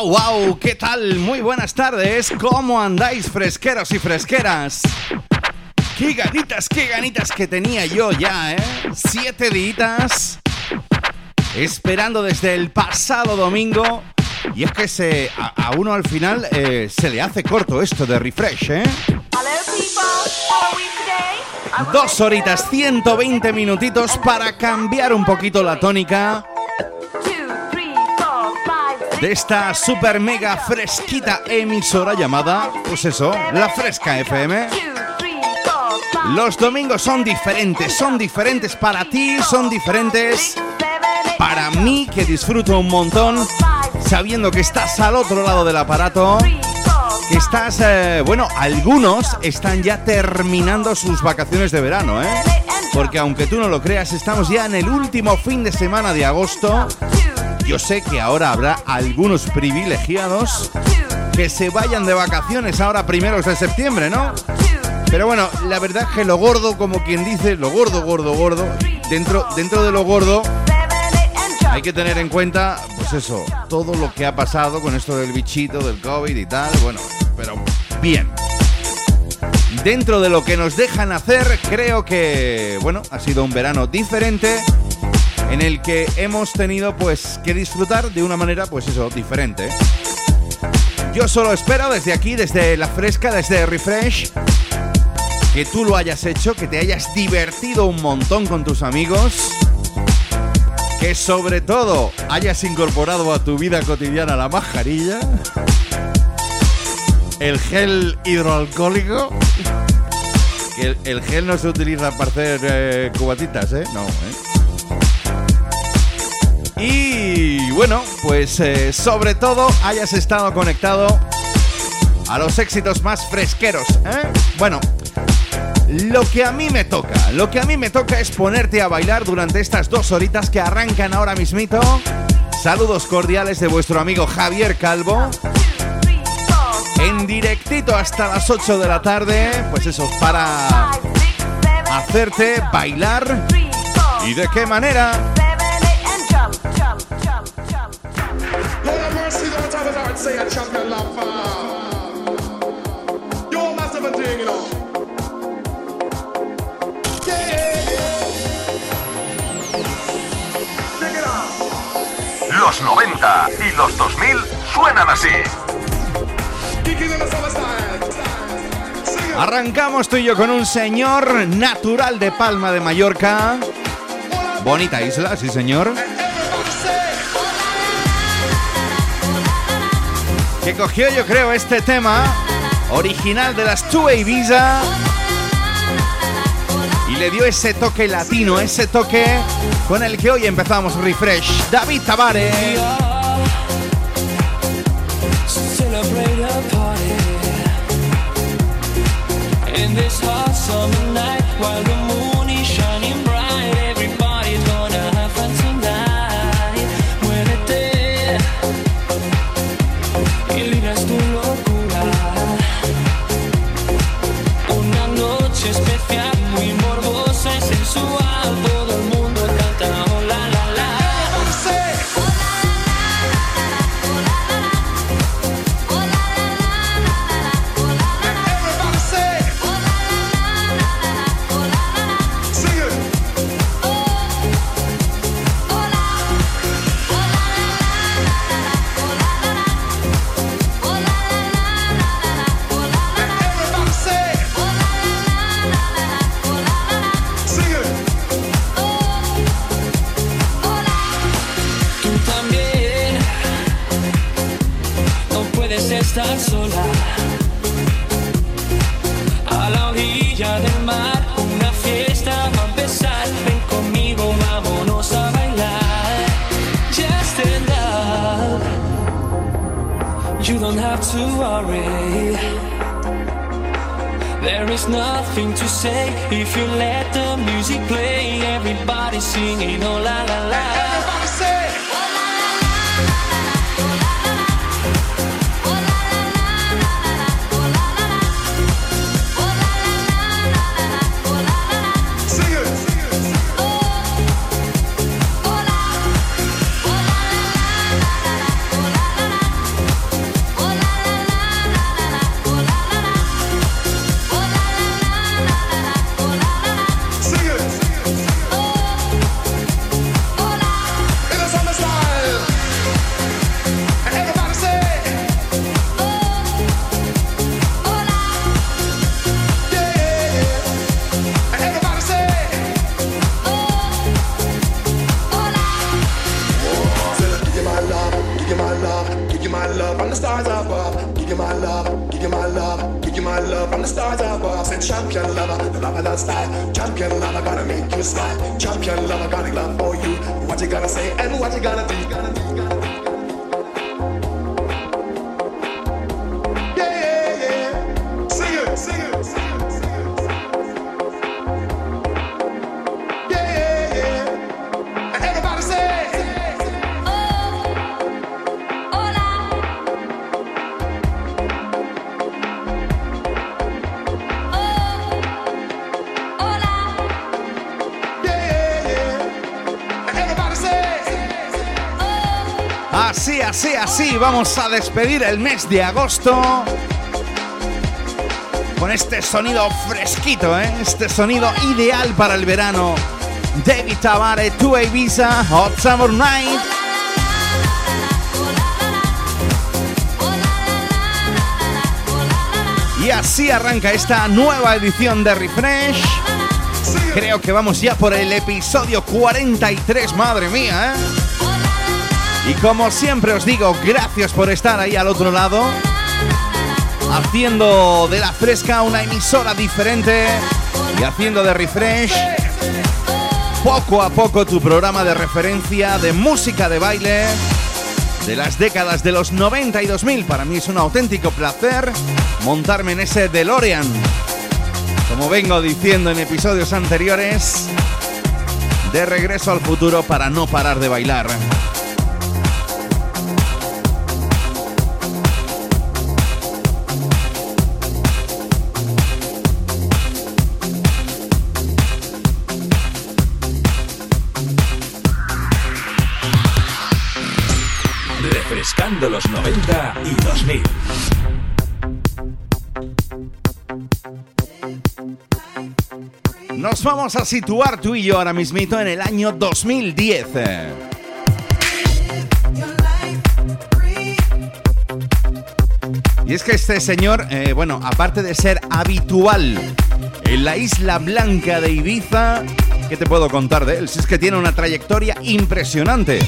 ¡Wow! ¿Qué tal? Muy buenas tardes. ¿Cómo andáis, fresqueros y fresqueras? ¡Qué ganitas, qué ganitas que tenía yo ya, eh! Siete días esperando desde el pasado domingo. Y es que se, a, uno al final eh, se le hace corto esto de refresh, ¿eh? Dos horitas, 120 minutitos para cambiar un poquito la tónica de esta super mega fresquita emisora llamada, pues eso, La Fresca FM. Los domingos son diferentes, son diferentes para ti, son diferentes para mí que disfruto un montón sabiendo que estás al otro lado del aparato, que estás, eh, bueno, algunos están ya terminando sus vacaciones de verano, ¿eh? Porque aunque tú no lo creas, estamos ya en el último fin de semana de agosto yo sé que ahora habrá algunos privilegiados que se vayan de vacaciones ahora primeros de septiembre, ¿no? Pero bueno, la verdad es que lo gordo, como quien dice, lo gordo, gordo, gordo, dentro, dentro de lo gordo hay que tener en cuenta, pues eso, todo lo que ha pasado con esto del bichito, del COVID y tal, bueno, pero bien. Dentro de lo que nos dejan hacer, creo que, bueno, ha sido un verano diferente en el que hemos tenido pues que disfrutar de una manera pues eso, diferente. Yo solo espero desde aquí, desde la fresca, desde Refresh, que tú lo hayas hecho, que te hayas divertido un montón con tus amigos, que sobre todo hayas incorporado a tu vida cotidiana la mascarilla, el gel hidroalcohólico. El, el gel no se utiliza para hacer eh, cubatitas, ¿eh? No, ¿eh? Bueno, pues eh, sobre todo hayas estado conectado a los éxitos más fresqueros. ¿eh? Bueno, lo que a mí me toca, lo que a mí me toca es ponerte a bailar durante estas dos horitas que arrancan ahora mismito. Saludos cordiales de vuestro amigo Javier Calvo. En directito hasta las 8 de la tarde, pues eso, para hacerte bailar. ¿Y de qué manera? Los 90 y los 2000 suenan así. Arrancamos tú y yo con un señor natural de Palma de Mallorca. Bonita isla, sí señor. que cogió yo creo este tema original de las Two Ibiza le dio ese toque latino, ese toque con el que hoy empezamos Refresh. David Tavares. Sola. A la orilla del mar, una fiesta va a empezar. Ven conmigo, a bailar. Just in love. You don't have to worry. There is nothing to say if you let the music play. Everybody singing, oh la la la. A despedir el mes de agosto con este sonido fresquito, ¿eh? este sonido ideal para el verano. David Tavares, To Ibiza, Hot Summer Night. Y así arranca esta nueva edición de Refresh. Creo que vamos ya por el episodio 43, madre mía, ¿eh? Y como siempre os digo, gracias por estar ahí al otro lado, haciendo de la fresca una emisora diferente y haciendo de refresh poco a poco tu programa de referencia de música de baile de las décadas de los 90 y 2000. Para mí es un auténtico placer montarme en ese DeLorean. Como vengo diciendo en episodios anteriores, de regreso al futuro para no parar de bailar. Los 90 y 2000. Nos vamos a situar tú y yo ahora mismito en el año 2010. Y es que este señor, eh, bueno, aparte de ser habitual en la isla blanca de Ibiza, ¿qué te puedo contar de él? Si es que tiene una trayectoria impresionante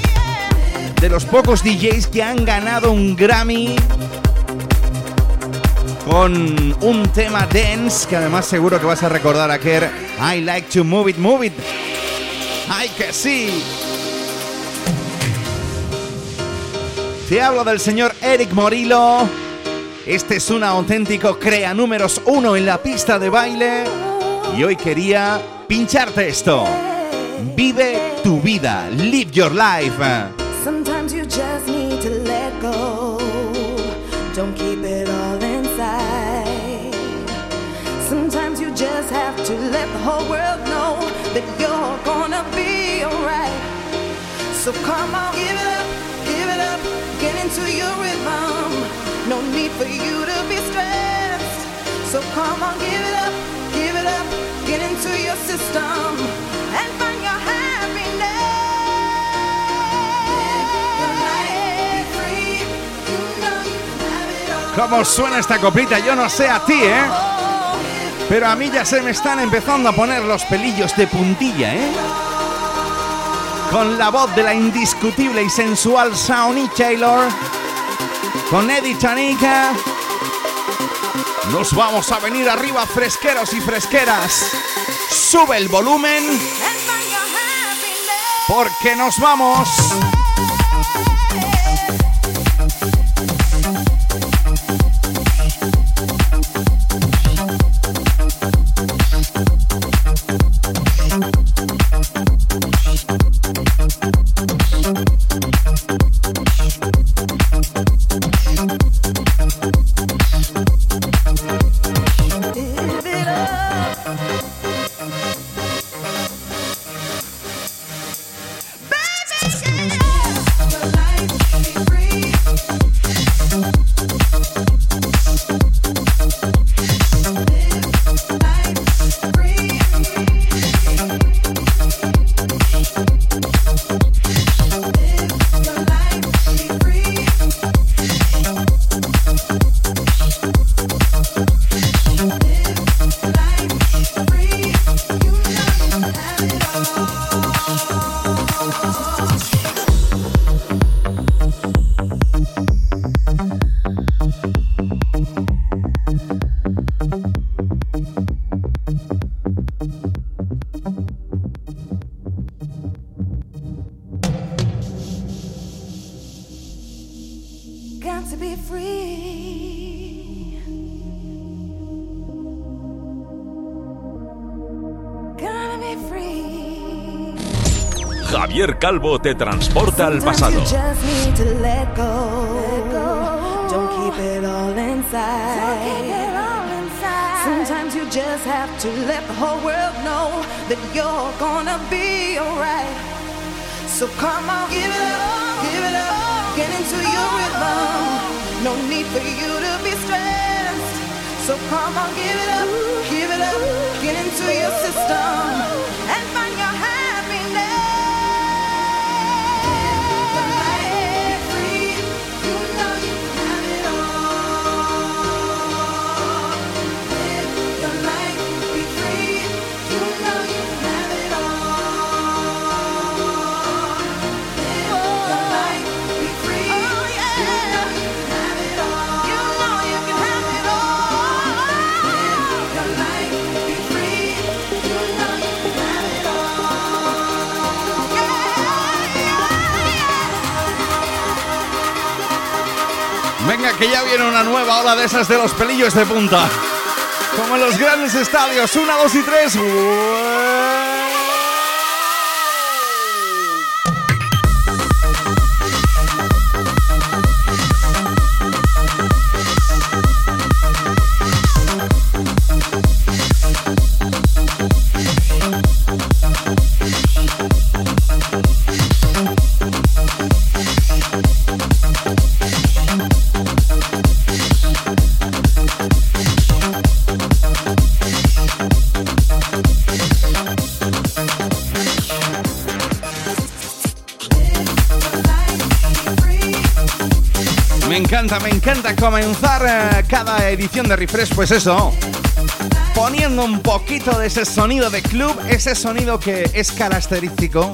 de los pocos DJs que han ganado un Grammy con un tema dance que además seguro que vas a recordar a I like to move it, move it. ¡Ay que sí! Te hablo del señor Eric Morillo. Este es un auténtico crea números uno en la pista de baile. Y hoy quería pincharte esto. Vive tu vida, live your life. Go. Don't keep it all inside. Sometimes you just have to let the whole world know that you're gonna be alright. So come on, give it up, give it up, get into your rhythm. No need for you to be stressed. So come on, give it up, give it up, get into your system and find ¿Cómo suena esta coplita? Yo no sé a ti, ¿eh? Pero a mí ya se me están empezando a poner los pelillos de puntilla, ¿eh? Con la voz de la indiscutible y sensual Sawney Taylor. con Eddie Chanica. Nos vamos a venir arriba fresqueros y fresqueras. Sube el volumen porque nos vamos. Calvo te transporta al pasado. Sometimes you just have to let the whole world know that you're gonna be alright. So come on, give it up, give it up, get into your rhythm. No need for you to be stressed. So come on, give it up, give it up, get into your system. Que ya viene una nueva ola de esas de los pelillos de punta. Como en los grandes estadios, 1, 2 y 3. Comenzar eh, cada edición de Refresh, pues eso, poniendo un poquito de ese sonido de club, ese sonido que es característico.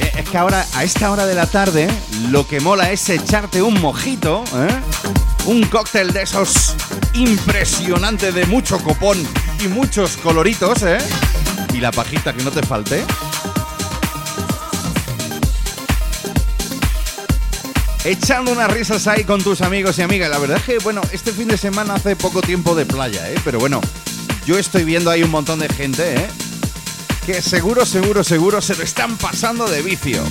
Eh, es que ahora, a esta hora de la tarde, lo que mola es echarte un mojito, ¿eh? un cóctel de esos impresionantes de mucho copón y muchos coloritos, ¿eh? Y la pajita que no te falte. Echando unas risas ahí con tus amigos y amigas. La verdad es que, bueno, este fin de semana hace poco tiempo de playa, ¿eh? Pero bueno, yo estoy viendo ahí un montón de gente, ¿eh? Que seguro, seguro, seguro se lo están pasando de vicio.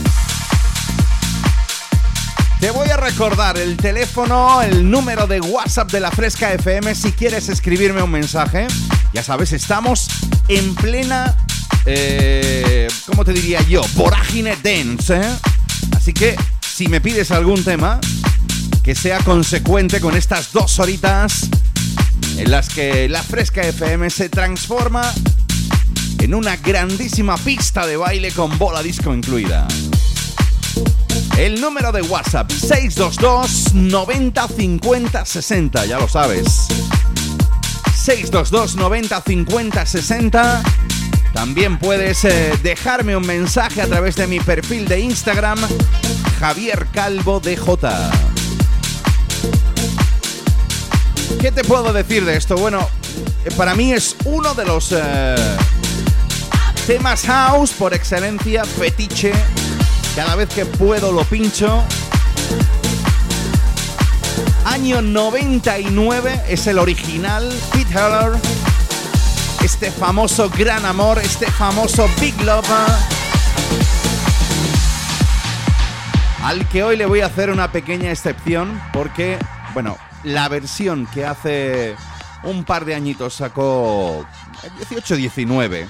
Te voy a recordar el teléfono, el número de WhatsApp de la Fresca FM si quieres escribirme un mensaje. Ya sabes, estamos en plena, eh, ¿cómo te diría yo? Vorágine dance, ¿eh? Así que si me pides algún tema, que sea consecuente con estas dos horitas en las que la Fresca FM se transforma en una grandísima pista de baile con bola disco incluida. El número de WhatsApp 622 90 50 60, ya lo sabes. 622 90 50 60. También puedes eh, dejarme un mensaje a través de mi perfil de Instagram Javier Calvo DJ. ¿Qué te puedo decir de esto? Bueno, eh, para mí es uno de los eh, temas house por excelencia, fetiche. Cada vez que puedo lo pincho. Año 99 es el original, Pete Heller. Este famoso gran amor, este famoso Big Love. Al que hoy le voy a hacer una pequeña excepción porque, bueno, la versión que hace un par de añitos sacó, 18-19,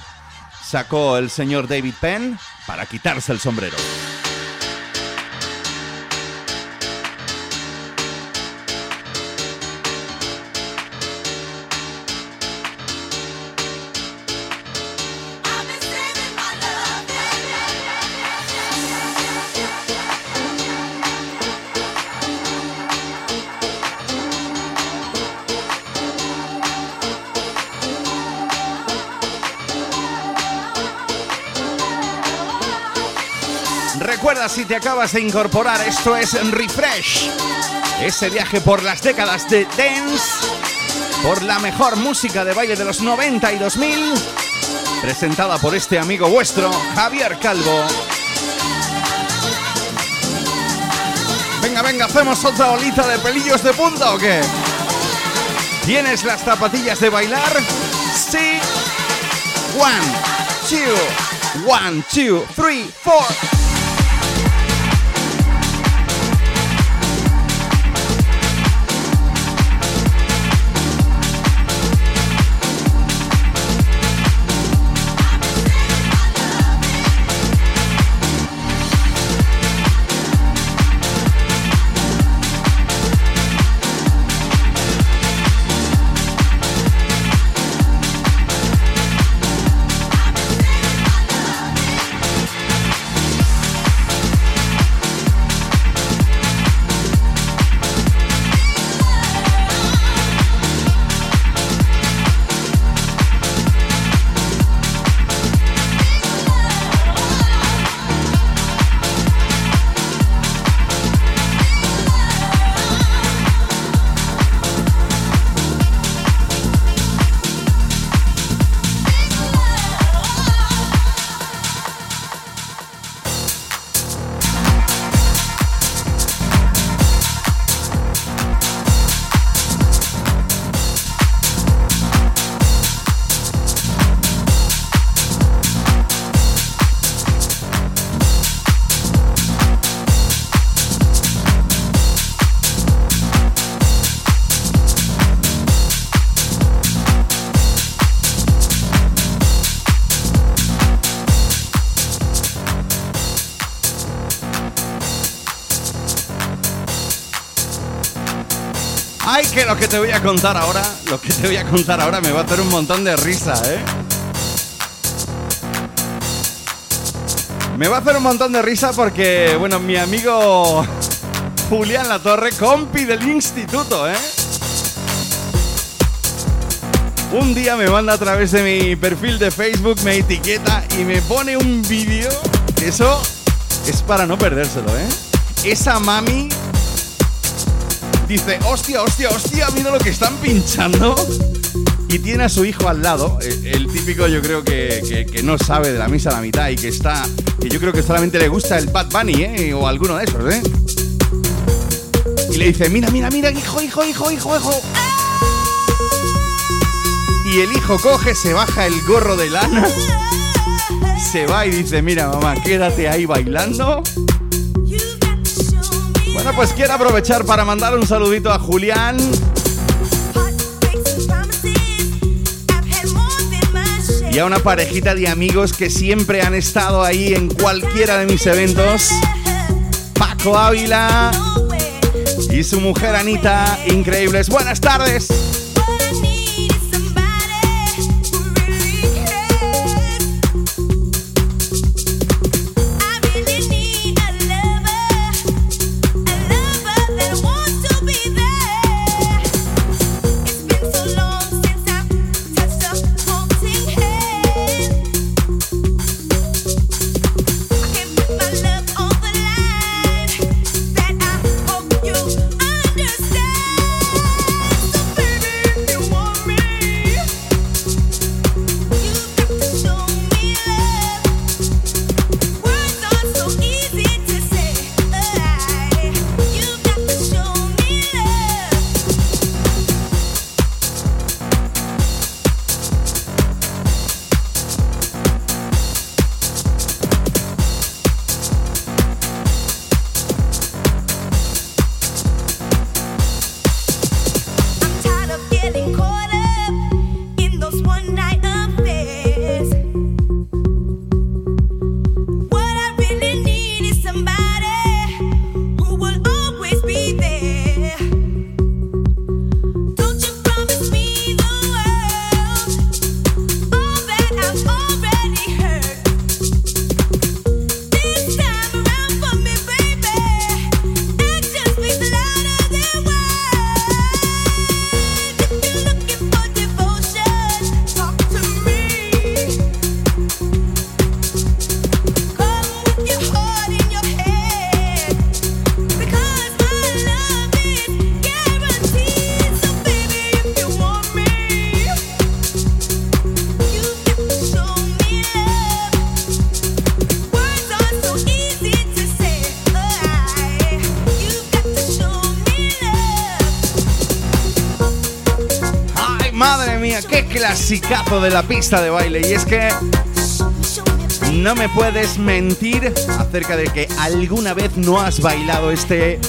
sacó el señor David Penn para quitarse el sombrero. Te acabas de incorporar, esto es Refresh. Ese viaje por las décadas de dance, por la mejor música de baile de los 90 y 2000, presentada por este amigo vuestro, Javier Calvo. Venga, venga, ¿hacemos otra olita de pelillos de punta o qué? ¿Tienes las zapatillas de bailar? Sí. One, two, one, two, three, four. Lo que te voy a contar ahora, lo que te voy a contar ahora me va a hacer un montón de risa, ¿eh? Me va a hacer un montón de risa porque, bueno, mi amigo Julián La Torre, compi del instituto, ¿eh? Un día me manda a través de mi perfil de Facebook, me etiqueta y me pone un vídeo. Eso es para no perdérselo, ¿eh? Esa mami dice, hostia, hostia, hostia, mira lo que están pinchando. Y tiene a su hijo al lado, el, el típico yo creo que, que- que no sabe de la misa a la mitad y que está, que yo creo que solamente le gusta el Bad Bunny, ¿eh? O alguno de esos, ¿eh? Y le dice, mira, mira, mira, hijo, hijo, hijo, hijo, hijo. Y el hijo coge, se baja el gorro de lana, se va y dice, mira mamá, quédate ahí bailando. Bueno, pues quiero aprovechar para mandar un saludito a Julián, y a una parejita de amigos que siempre han estado ahí en cualquiera de mis eventos. Paco Ávila y su mujer Anita, increíbles. Buenas tardes. De la pista de baile. Y es que no me puedes mentir acerca de que alguna vez no has bailado este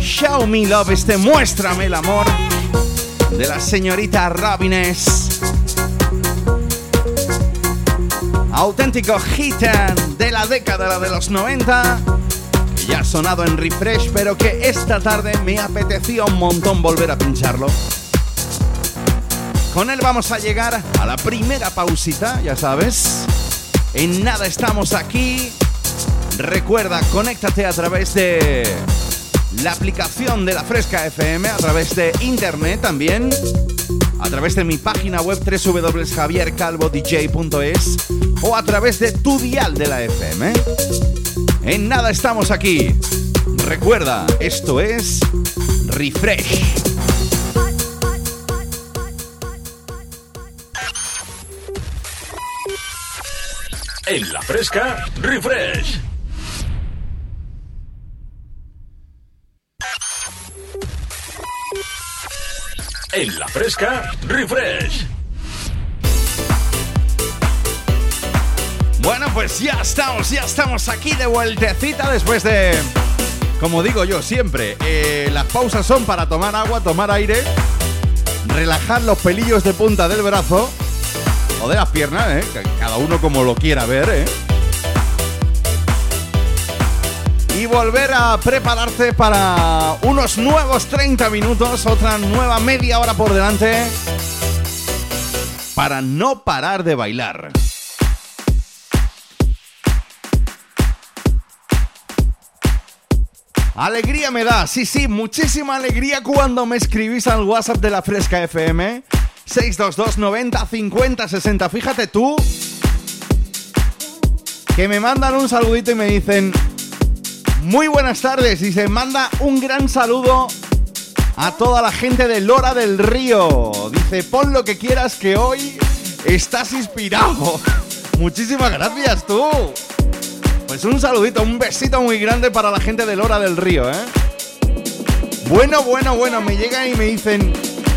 Show Me Love, este Muéstrame el Amor de la señorita Robines. Auténtico hit de la década de los 90 que ya ha sonado en refresh, pero que esta tarde me apetecía un montón volver a pincharlo. Con él vamos a llegar a la primera pausita, ya sabes. En nada estamos aquí. Recuerda, conéctate a través de la aplicación de la Fresca FM, a través de internet también, a través de mi página web www.javiercalvodj.es o a través de tu dial de la FM. En nada estamos aquí. Recuerda, esto es Refresh. En la fresca, refresh. En la fresca, refresh. Bueno, pues ya estamos, ya estamos aquí de vueltecita después de, como digo yo siempre, eh, las pausas son para tomar agua, tomar aire, relajar los pelillos de punta del brazo de las piernas, ¿eh? Cada uno como lo quiera ver, ¿eh? Y volver a prepararte para unos nuevos 30 minutos, otra nueva media hora por delante, para no parar de bailar. Alegría me da, sí, sí, muchísima alegría cuando me escribís al WhatsApp de la Fresca FM 622 90 50 60. Fíjate tú que me mandan un saludito y me dicen muy buenas tardes y se manda un gran saludo a toda la gente de Lora del Río. Dice, pon lo que quieras que hoy estás inspirado. Muchísimas gracias tú. Pues un saludito, un besito muy grande para la gente de Lora del Río, ¿eh? Bueno, bueno, bueno, me llegan y me dicen,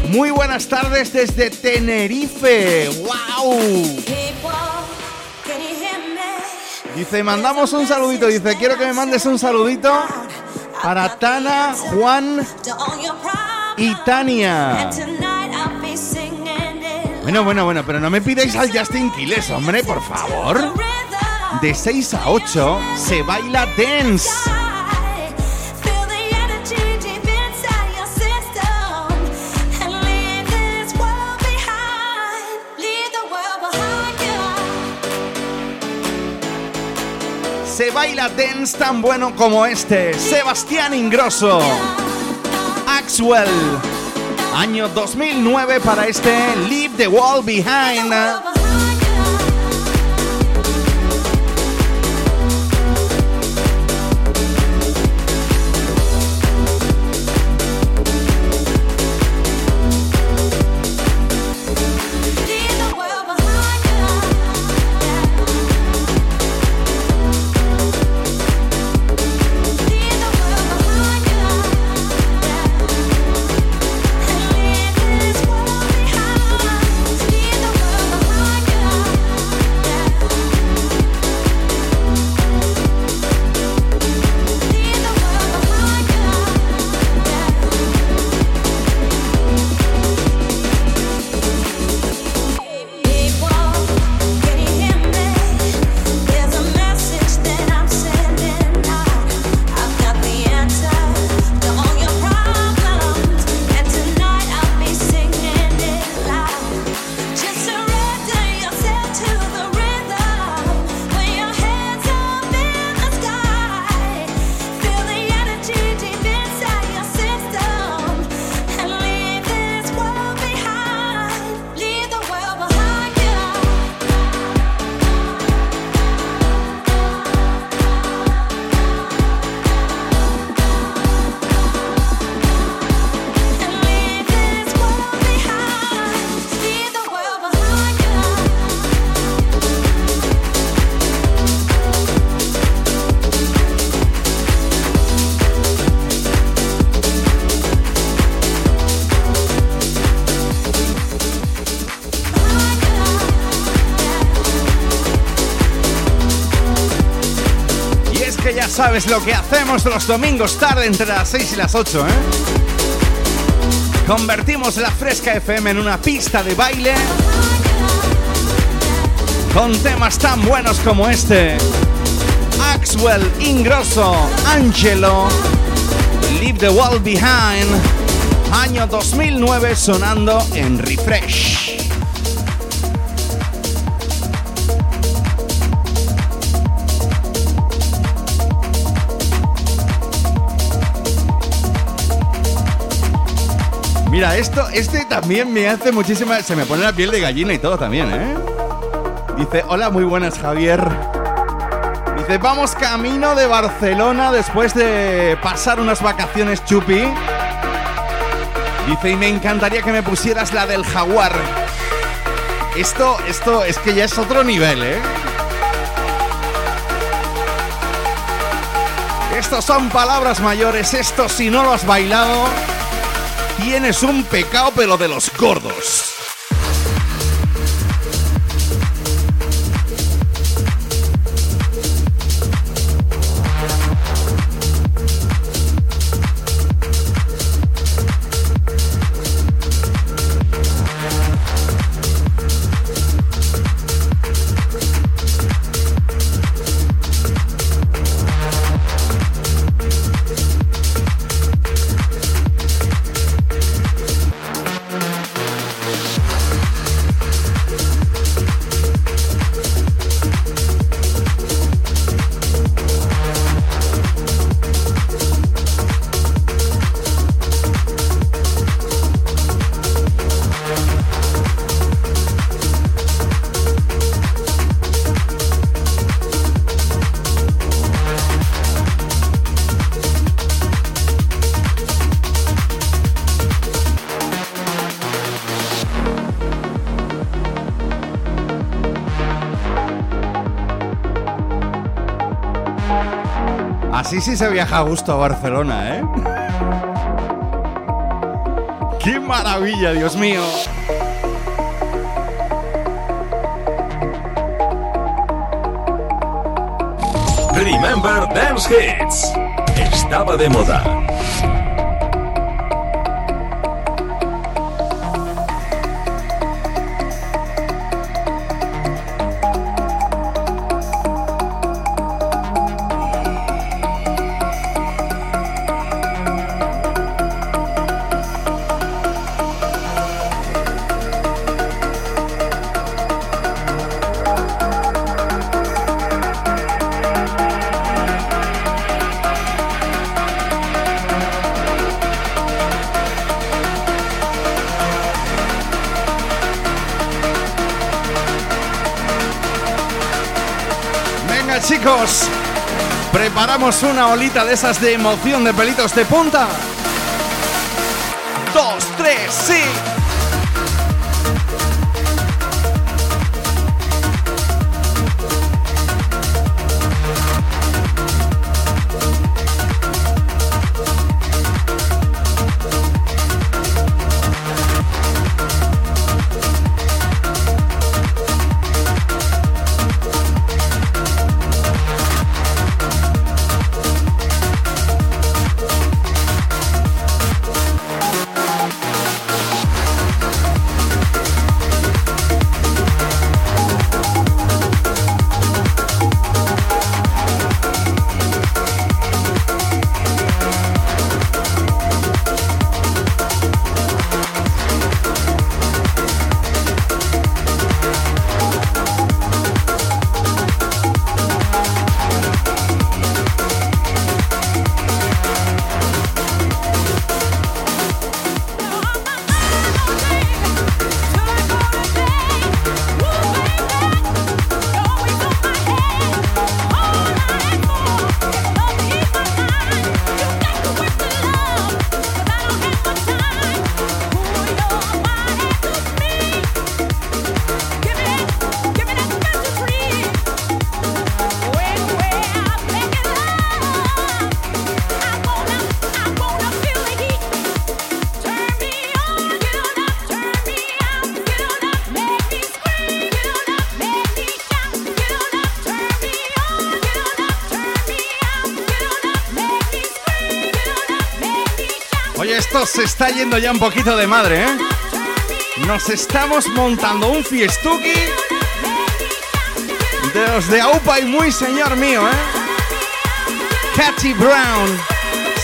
muy buenas tardes desde Tenerife. ¡Wow! Dice, mandamos un saludito. Dice, quiero que me mandes un saludito para Tana, Juan y Tania. Bueno, bueno, bueno, pero no me pidáis al Justin Quiles, hombre, por favor. De 6 a 8 se baila dance. Se baila dance tan bueno como este. Sebastián Ingrosso. Axwell. Año 2009 para este Leave the Wall Behind. Sabes lo que hacemos los domingos tarde entre las 6 y las 8, ¿eh? Convertimos la Fresca FM en una pista de baile con temas tan buenos como este. Axwell, Ingrosso, Angelo, Leave the World Behind, año 2009 sonando en Refresh. Mira, esto, este también me hace muchísima. Se me pone la piel de gallina y todo también, ¿eh? Dice, hola, muy buenas, Javier. Dice, vamos camino de Barcelona después de pasar unas vacaciones chupi. Dice, y me encantaría que me pusieras la del jaguar. Esto, esto es que ya es otro nivel, ¿eh? Estos son palabras mayores, esto si no lo has bailado tienes un pecado pero de los gordos. Sí se viaja a gusto a Barcelona, ¿eh? ¡Qué maravilla, Dios mío! Remember Dance Hits. Estaba de moda. Preparamos una olita de esas de emoción de pelitos de punta. Dos, tres, sí. Se está yendo ya un poquito de madre, ¿eh? Nos estamos montando un fiestuki de los de AUPA y muy señor mío, ¿eh? Brown,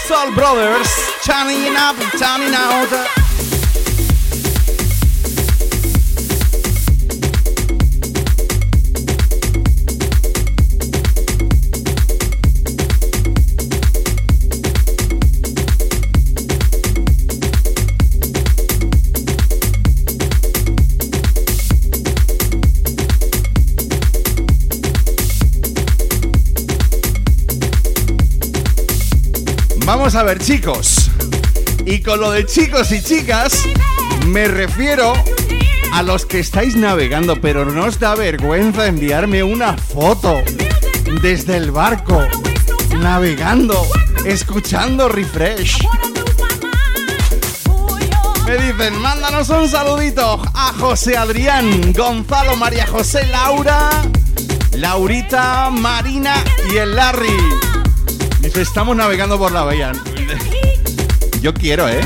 Soul Brothers, turning up, turning out. A ver, chicos. Y con lo de chicos y chicas, me refiero a los que estáis navegando, pero no os da vergüenza enviarme una foto desde el barco, navegando, escuchando refresh. Me dicen, mándanos un saludito a José Adrián, Gonzalo, María José, Laura, Laurita, Marina y el Larry. Dice, estamos navegando por la bahía. Yo quiero, ¿eh?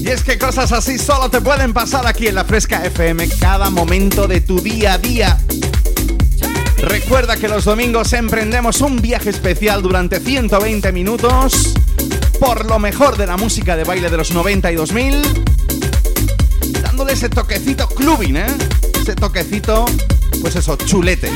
Y es que cosas así solo te pueden pasar aquí en la Fresca FM cada momento de tu día a día. Recuerda que los domingos emprendemos un viaje especial durante 120 minutos por lo mejor de la música de baile de los 90 y 2000 dándole ese toquecito clubing, ¿eh? Ese toquecito, pues eso, chulete.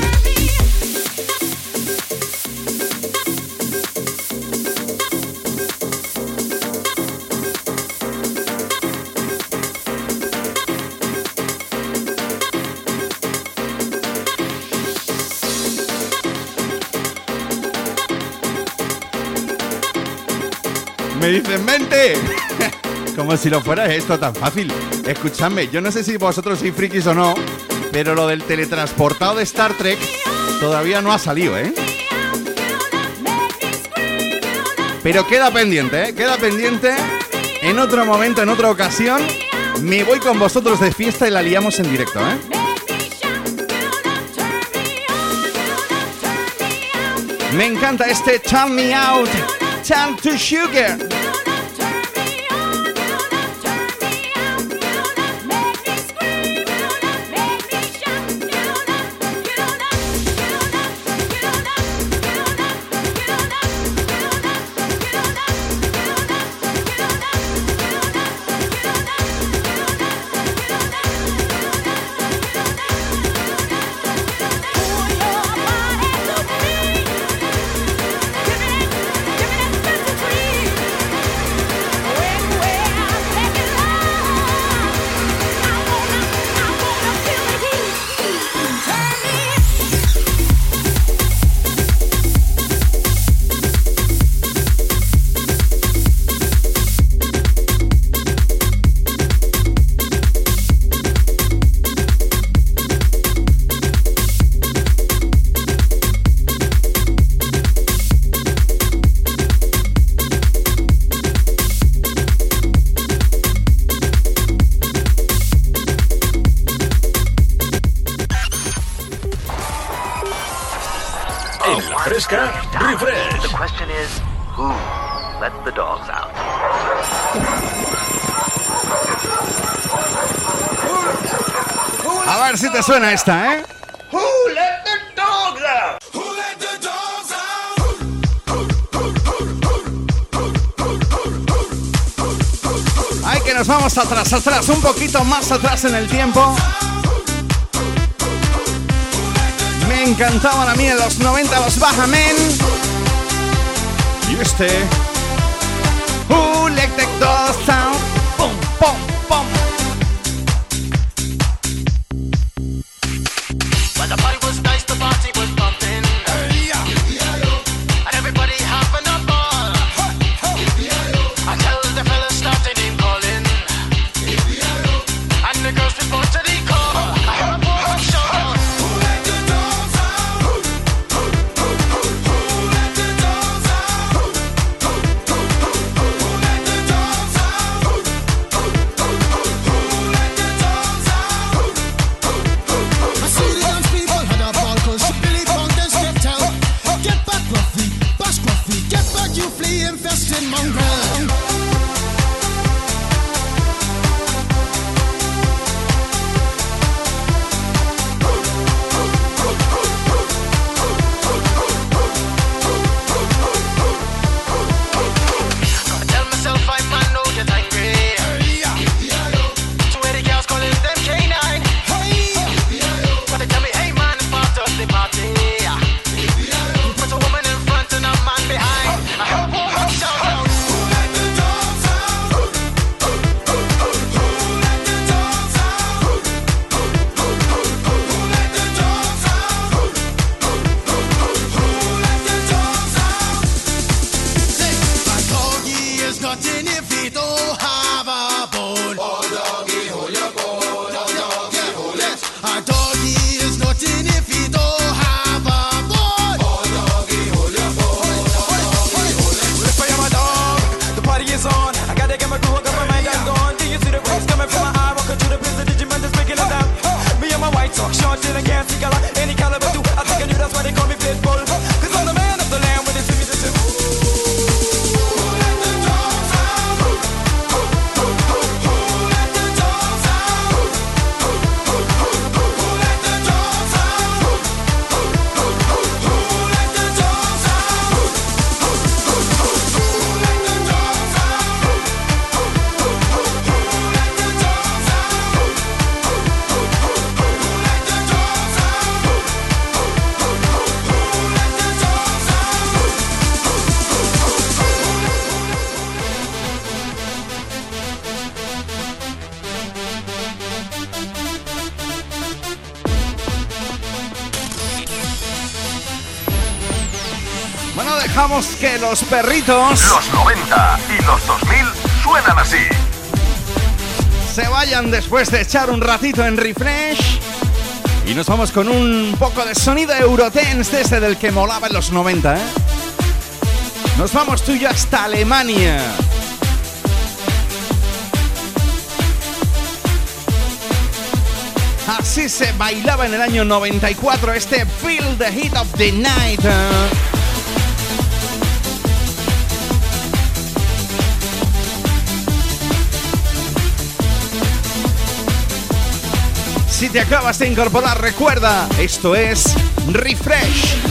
Me dicen, mente. Como si lo fuera esto tan fácil. Escuchadme, yo no sé si vosotros sois frikis o no, pero lo del teletransportado de Star Trek todavía no ha salido, ¿eh? Pero queda pendiente, ¿eh? Queda pendiente. En otro momento, en otra ocasión, me voy con vosotros de fiesta y la liamos en directo, ¿eh? Me encanta este Turn Me Out, Turn to Sugar. Esta, ¿eh? Who let the que nos vamos atrás, atrás, un poquito más atrás en el tiempo. Me encantaban a mí en los 90 los Bajamen. Y este. Who let the dogs out? Los perritos... Los 90 y los 2000 suenan así. Se vayan después de echar un ratito en refresh. Y nos vamos con un poco de sonido Eurotense desde del que molaba en los 90, ¿eh? Nos vamos tú y yo hasta Alemania. Así se bailaba en el año 94 este Feel the Heat of the Night. ¿eh? Te acabas de incorporar, recuerda, esto es Refresh.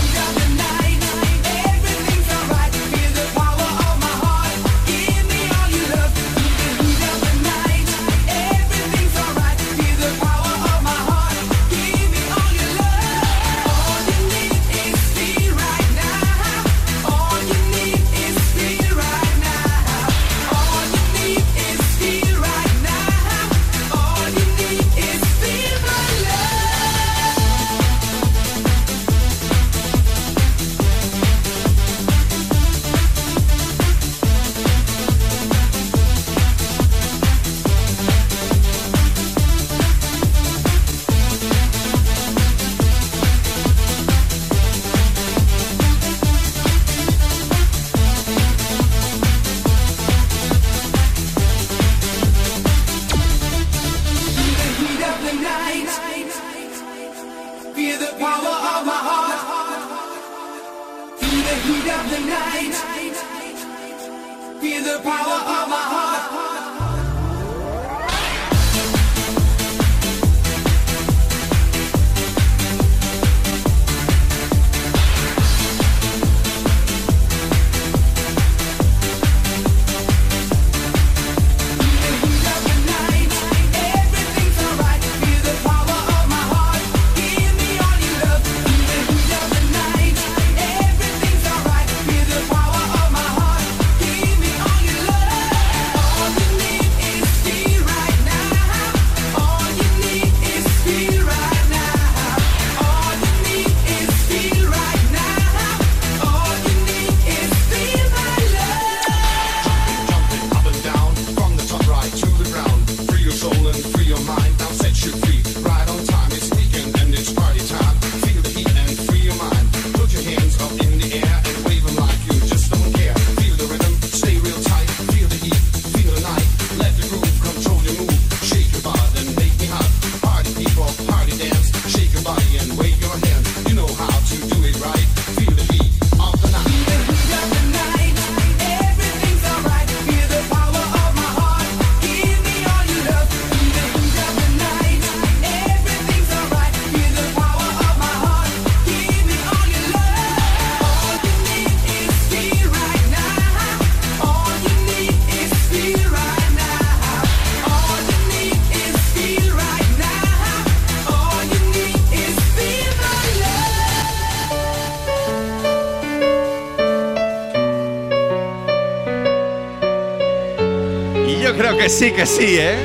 Sí, que sí, ¿eh?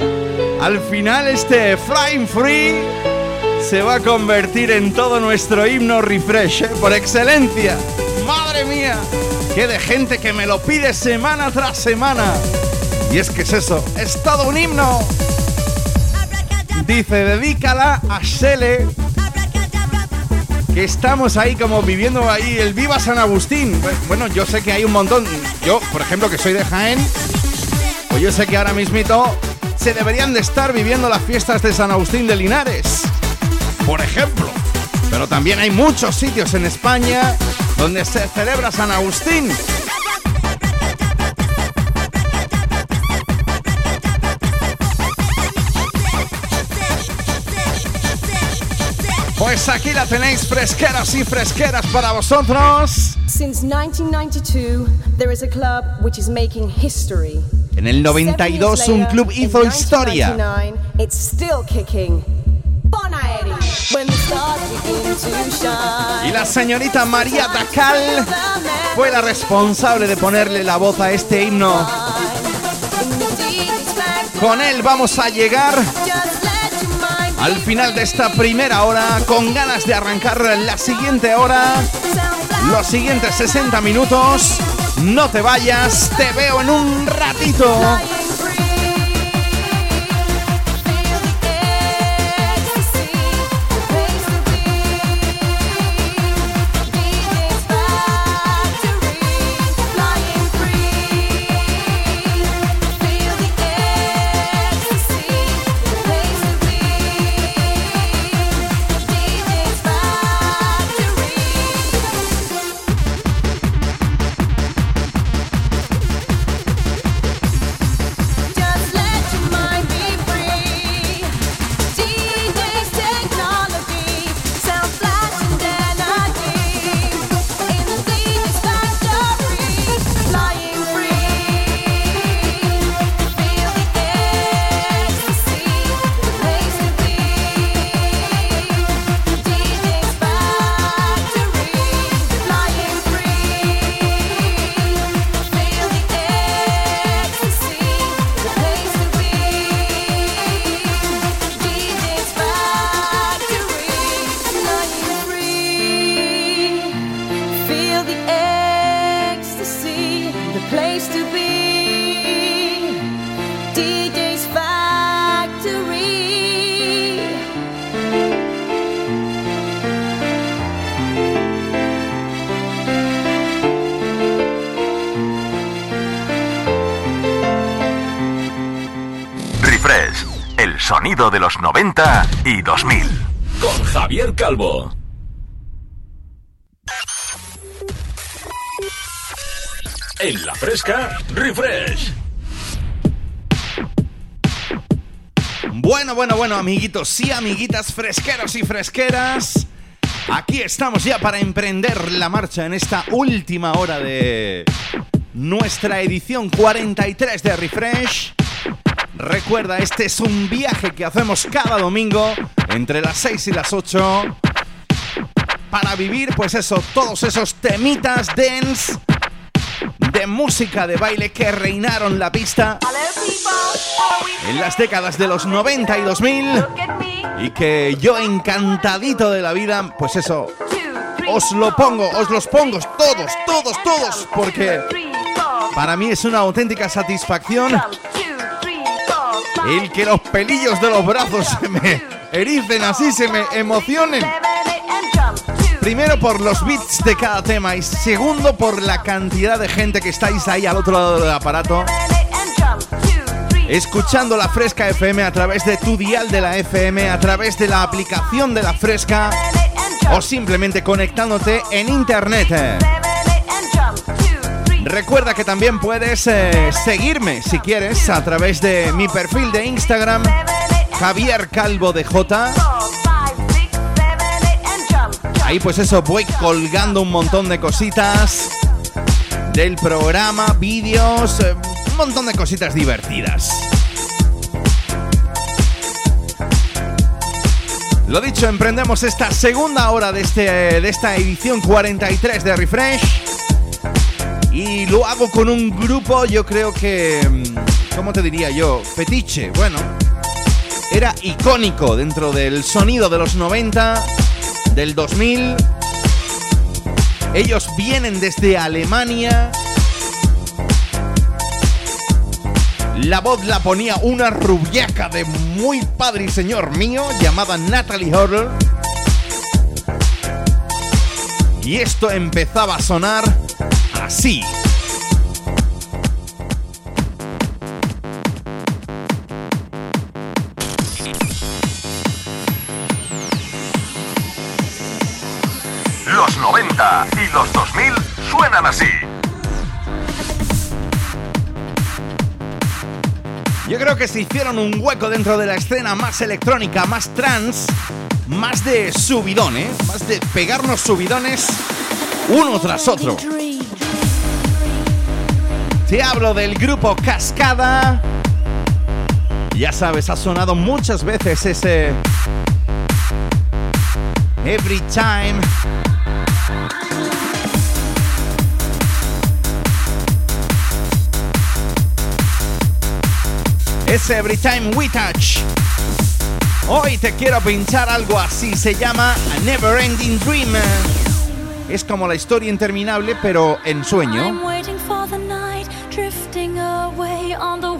Al final este Flying Free se va a convertir en todo nuestro himno refresh, ¿eh? Por excelencia. Madre mía, qué de gente que me lo pide semana tras semana. Y es que es eso, es todo un himno. Dice, dedícala a Sele. Que estamos ahí como viviendo ahí el Viva San Agustín. Bueno, yo sé que hay un montón. Yo, por ejemplo, que soy de Jaén, pues yo sé que ahora mismito se deberían de estar viviendo las fiestas de San Agustín de Linares. Por ejemplo. Pero también hay muchos sitios en España donde se celebra San Agustín. Pues aquí la tenéis fresqueras y fresqueras para vosotros. Since 1992, there is a club which is making history. En el 92 un club hizo historia. Y la señorita María Dacal fue la responsable de ponerle la voz a este himno. Con él vamos a llegar al final de esta primera hora con ganas de arrancar la siguiente hora, los siguientes 60 minutos. No te vayas, te veo en un ratito. 90 y 2000. Con Javier Calvo. En la fresca, refresh. Bueno, bueno, bueno, amiguitos y amiguitas, fresqueros y fresqueras. Aquí estamos ya para emprender la marcha en esta última hora de nuestra edición 43 de Refresh. Recuerda, este es un viaje que hacemos cada domingo entre las 6 y las 8 para vivir, pues eso, todos esos temitas dance de música de baile que reinaron la pista en las décadas de los 90 y 2000 y que yo encantadito de la vida, pues eso, os lo pongo, os los pongo todos, todos, todos, porque para mí es una auténtica satisfacción el que los pelillos de los brazos se me ericen así, se me emocionen. Primero por los beats de cada tema y segundo por la cantidad de gente que estáis ahí al otro lado del aparato escuchando la Fresca FM a través de tu dial de la FM, a través de la aplicación de la Fresca o simplemente conectándote en internet. Recuerda que también puedes eh, seguirme si quieres a través de mi perfil de Instagram, Javier Calvo de J. Ahí pues eso, voy colgando un montón de cositas del programa, vídeos, eh, un montón de cositas divertidas. Lo dicho, emprendemos esta segunda hora de, este, de esta edición 43 de Refresh. Y lo hago con un grupo, yo creo que... mm, ¿Cómo te diría yo? Fetiche, bueno. Era icónico dentro del sonido de los 90, del 2000. Ellos vienen desde Alemania. La voz la ponía una rubiaca de muy padre y señor mío llamada Natalie Horler. Y esto empezaba a sonar así. Los 90 y los 2000 suenan así. Yo creo que se hicieron un hueco dentro de la escena más electrónica, más trans, más de subidón, ¿eh? Más de pegarnos subidones uno tras otro. Te hablo del grupo Cascada. Ya sabes, ha sonado muchas veces ese Every Time. Es Every Time We Touch. Hoy te quiero pinchar algo así, se llama A Never Ending Dream. Es como la historia interminable, pero en sueño.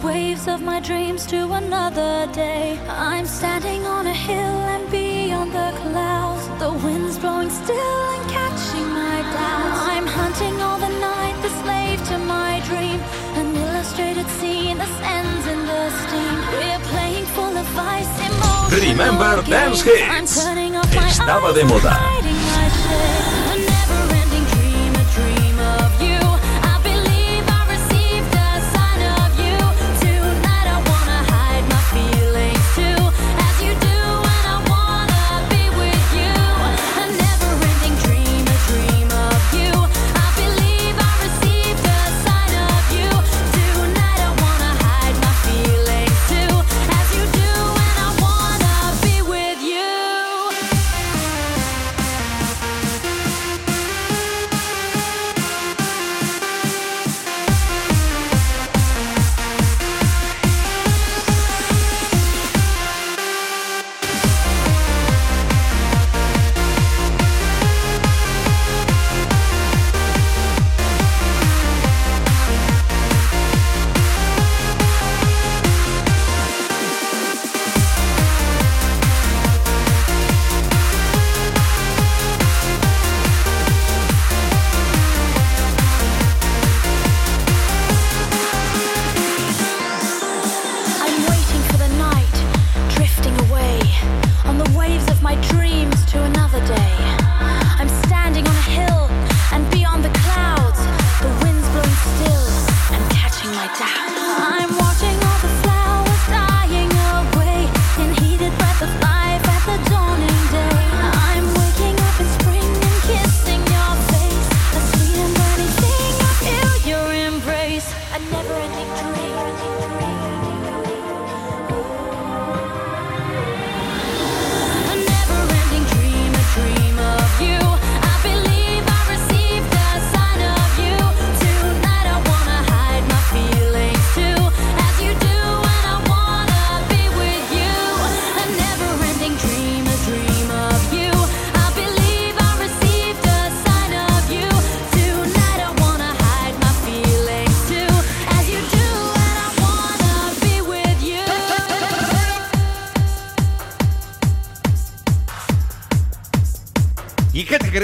Waves of my dreams to another day. I'm standing on a hill and beyond the clouds, the wind's blowing still and catching my doubts. I'm hunting all the night, the slave to my dream, an illustrated scene that ends in the steam. We're playing full of vice, emotional Remember Dance Hits. turning off my Estaba de moda.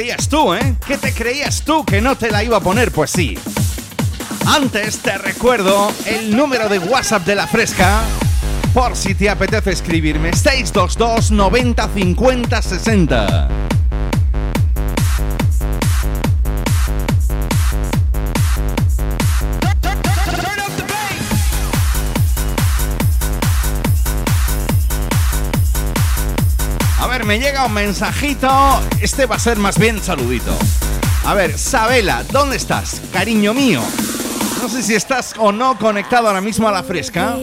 Creías tú, eh? ¿Qué te creías tú que no te la iba a poner? Pues sí. Antes te recuerdo el número de WhatsApp de la fresca. Por si te apetece escribirme, 622 90 50 60. Me llega un mensajito. Este va a ser más bien saludito. A ver, Sabela, ¿dónde estás? Cariño mío. No sé si estás o no conectado ahora mismo a la fresca.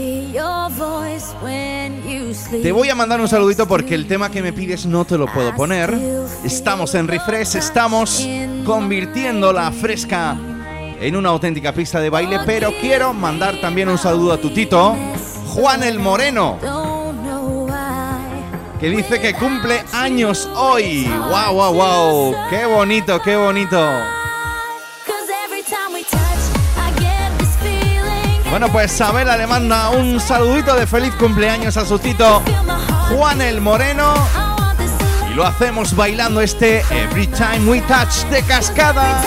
Te voy a mandar un saludito porque el tema que me pides no te lo puedo poner. Estamos en refresh, estamos convirtiendo la fresca en una auténtica pista de baile, pero quiero mandar también un saludo a tu tito, Juan el Moreno, que dice que cumple años hoy. ¡Wow, wow, wow! ¡Qué bonito, qué bonito! Bueno, pues Sabela le manda un saludito de feliz cumpleaños a su tito Juan el Moreno. Y lo hacemos bailando este Every Time We Touch de cascada.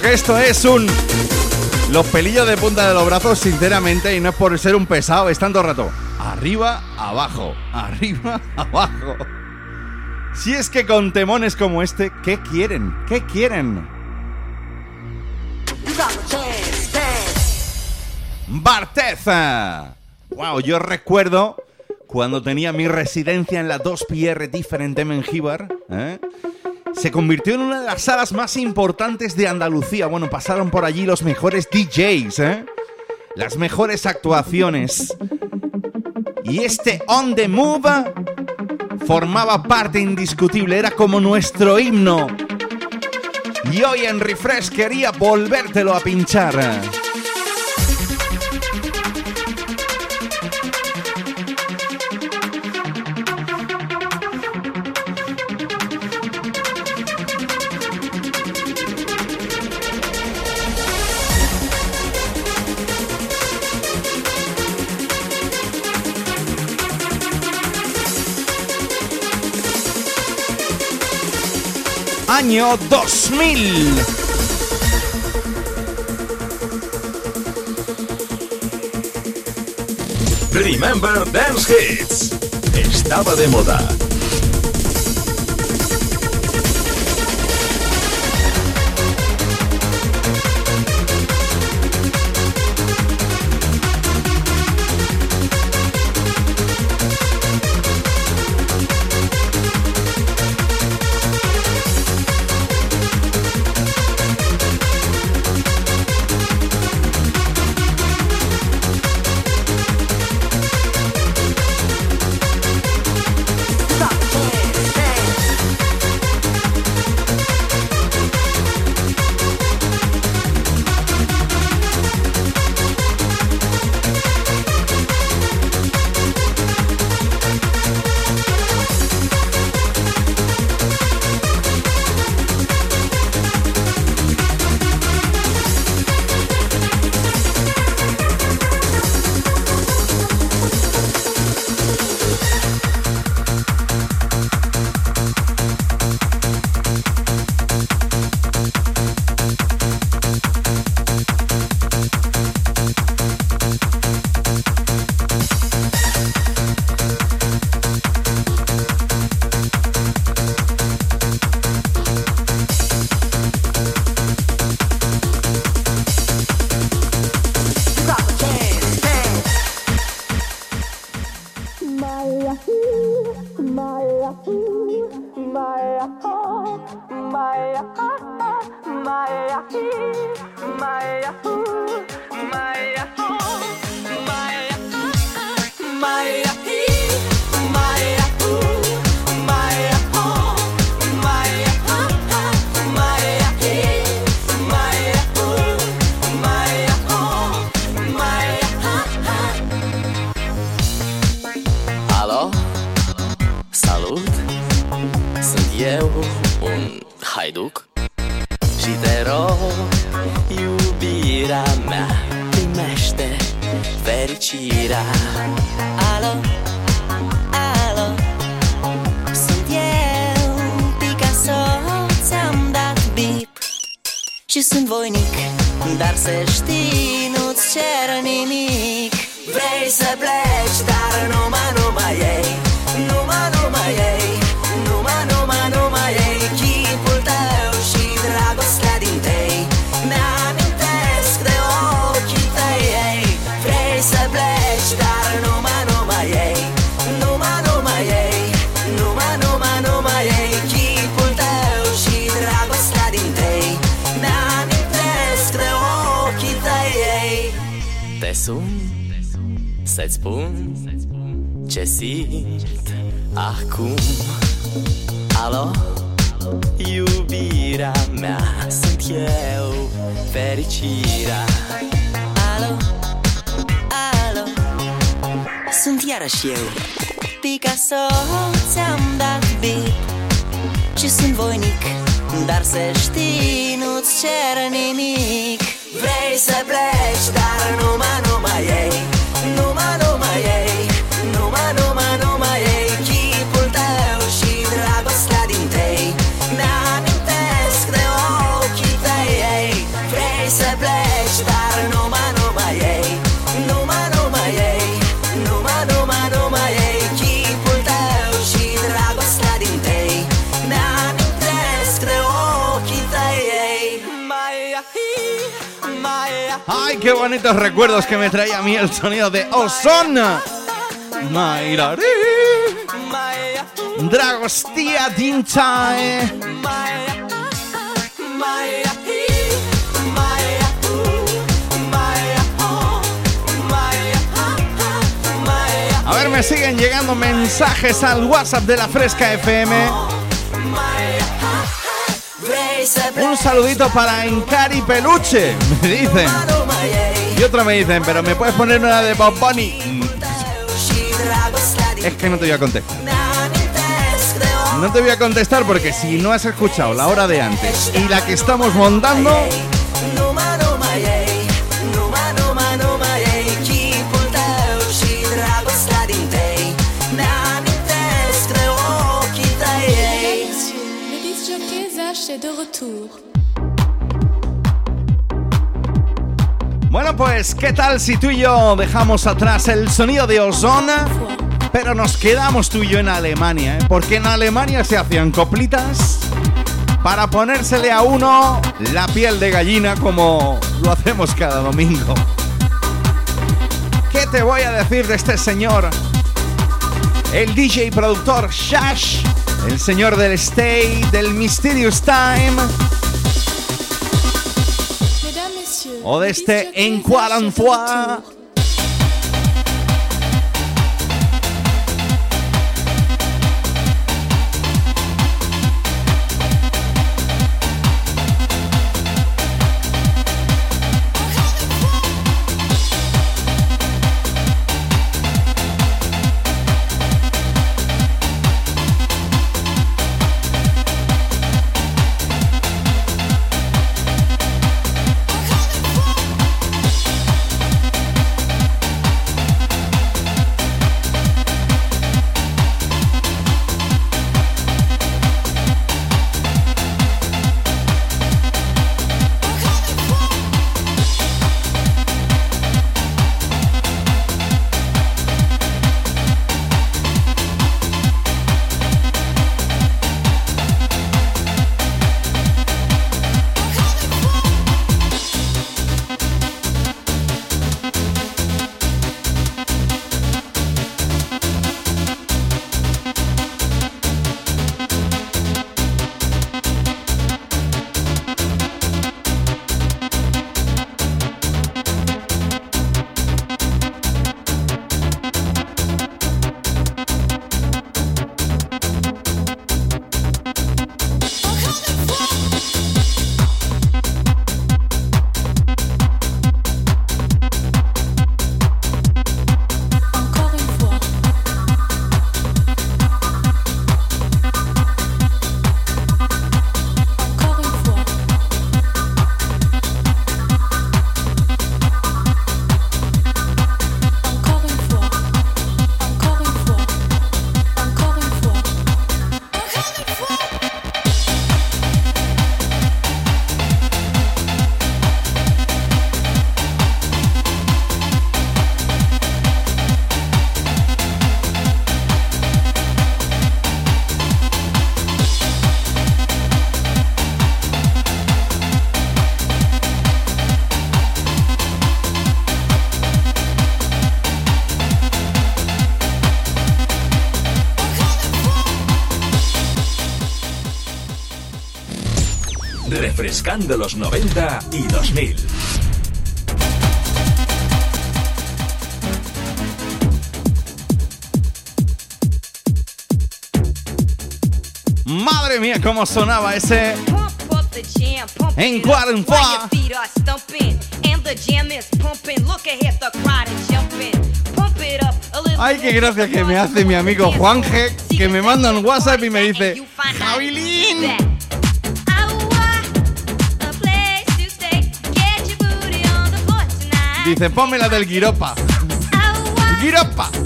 Que esto es un... Los pelillos de punta de los brazos, sinceramente, y no es por ser un pesado, están todo el rato. Arriba, abajo, arriba, abajo. Si es que con temones como este, ¿qué quieren? ¿Qué quieren? Barteza. Wow, yo recuerdo cuando tenía mi residencia en la 2PR Different en Mengíbar, ¿eh? Se convirtió en una de las salas más importantes de Andalucía. Bueno, pasaron por allí los mejores DJs, ¿eh? las mejores actuaciones. Y este On the Move formaba parte indiscutible, era como nuestro himno. Y hoy en Refresh quería volvértelo a pinchar. Año 2000. Remember Dance Hits. Estaba de moda. ¡Ay, qué bonitos recuerdos que me traía a mí el sonido de Ozona! Mairari. Dragostia Dintae. A ver, me siguen llegando mensajes al WhatsApp de la Fresca FM. Un saludito para Encari Peluche, me dicen. Y otro me dicen, pero me puedes poner una de Bob Bunny. Es que no te voy a contestar. No te voy a contestar porque si no has escuchado la hora de antes y la que estamos montando, de retour. Bueno, pues, ¿qué tal si tú y yo dejamos atrás el sonido de Ozona, pero nos quedamos tú y yo en Alemania? ¿eh? Porque en Alemania se hacían coplitas para ponérsele a uno la piel de gallina como lo hacemos cada domingo. ¿Qué te voy a decir de este señor? El DJ productor Shash, el señor del Stay, del Mysterious Time. O de este En Zach Kuala est de Lumpur. retour. refrescando los 90 y 2000. Madre mía, cómo sonaba ese en Cuarenfois. Ay, qué gracia que me hace mi amigo Juanje, que me manda un WhatsApp y me dice, Javilín. Dice, ponme la del Giropa. Giropa.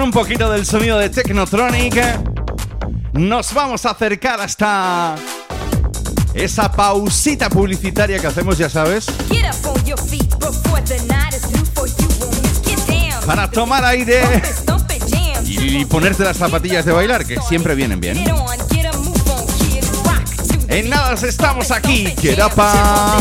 Con un poquito del sonido de Technotronic nos vamos a acercar hasta esa pausita publicitaria que hacemos, ya sabes. Para tomar aire y ponerte las zapatillas de bailar, que siempre vienen bien. En nada estamos aquí, Querapa.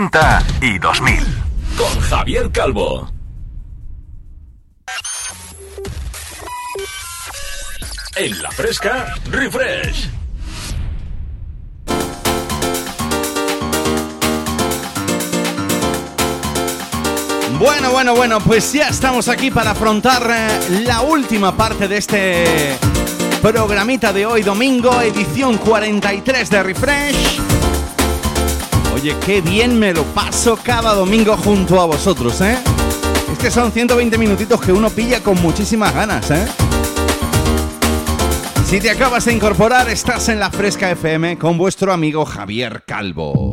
90 y 2000. Con Javier Calvo. En la fresca, refresh. Bueno, bueno, bueno, pues ya estamos aquí para afrontar eh, la última parte de este programita de hoy domingo, edición 43 de Refresh. Oye, qué bien me lo paso cada domingo junto a vosotros, ¿eh? Es que son 120 minutitos que uno pilla con muchísimas ganas, ¿eh? Si te acabas de incorporar, estás en la Fresca FM con vuestro amigo Javier Calvo.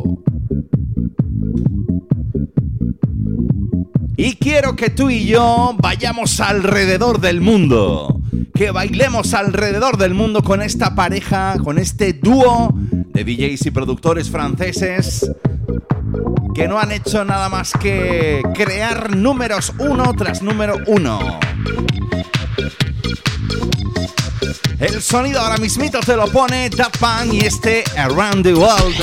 Quiero que tú y yo vayamos alrededor del mundo. Que bailemos alrededor del mundo con esta pareja, con este dúo de DJs y productores franceses que no han hecho nada más que crear números uno tras número uno. El sonido ahora mismito te lo pone Da Punk y este Around the World.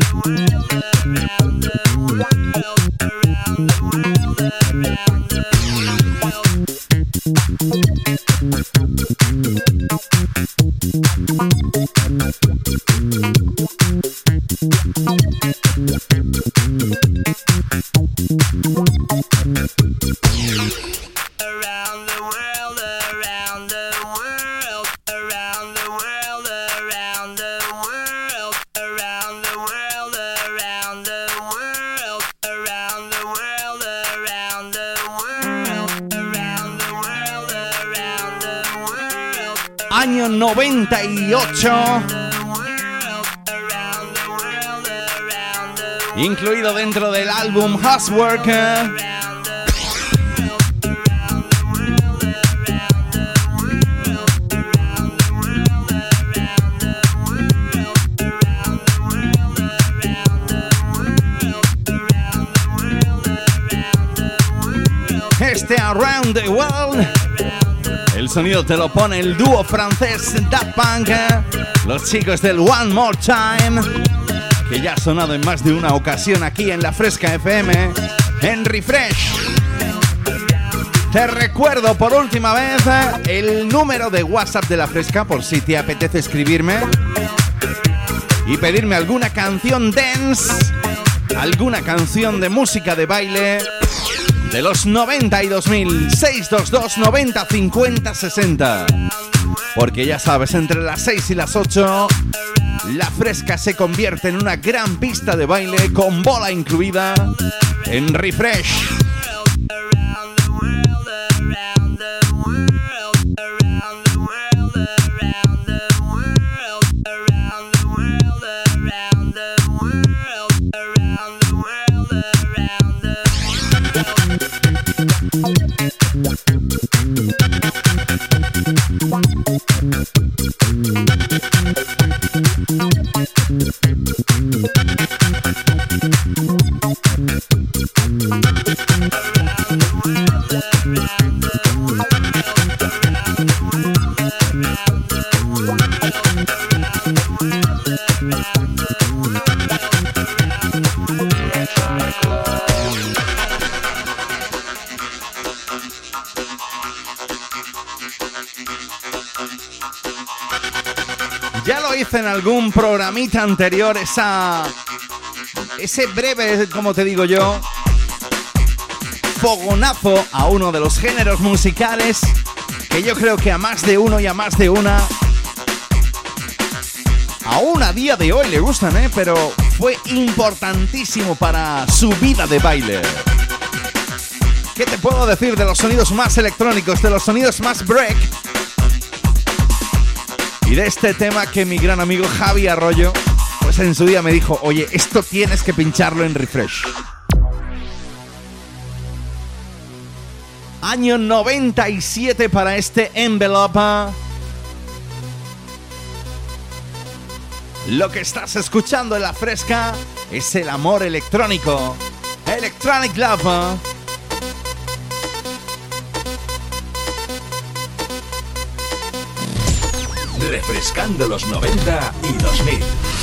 Thank you. 98. Incluido dentro del álbum Housework. Este Around the World sonido te lo pone el dúo francés Daft Punk, los chicos del One More Time, que ya ha sonado en más de una ocasión aquí en la Fresca FM, en Refresh. Te recuerdo por última vez el número de WhatsApp de la Fresca por si te apetece escribirme y pedirme alguna canción dance, alguna canción de música de baile de los 92.000 622 90 50 60. Porque ya sabes, entre las 6 y las 8, la fresca se convierte en una gran pista de baile con bola incluida en refresh. Anterior esa. ese breve, como te digo yo, fogonazo a uno de los géneros musicales que yo creo que a más de uno y a más de una. Aún a día de hoy le gustan, ¿eh? Pero fue importantísimo para su vida de baile. ¿Qué te puedo decir de los sonidos más electrónicos, de los sonidos más break? Y de este tema que mi gran amigo Javi Arroyo, pues en su día me dijo, oye, esto tienes que pincharlo en refresh. Año 97 para este envelope. Lo que estás escuchando en la fresca es el amor electrónico. Electronic Love. Refrescando los 90 y 2000.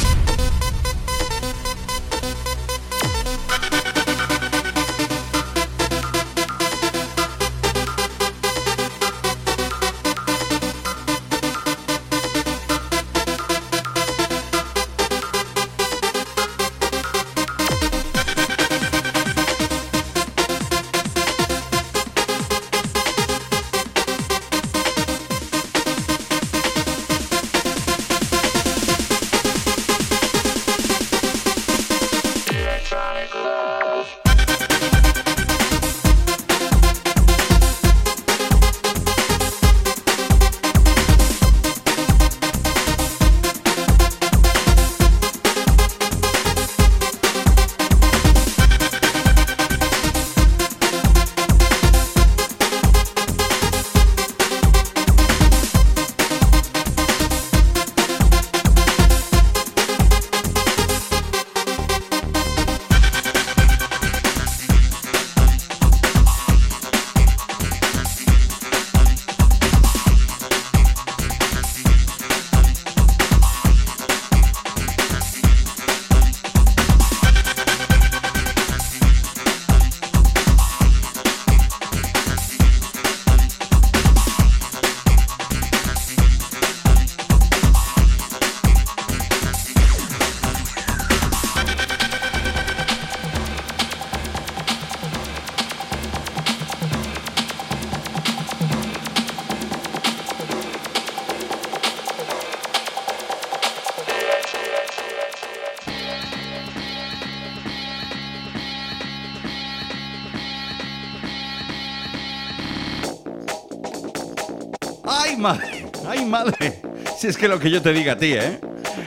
Es que lo que yo te diga a ti, ¿eh?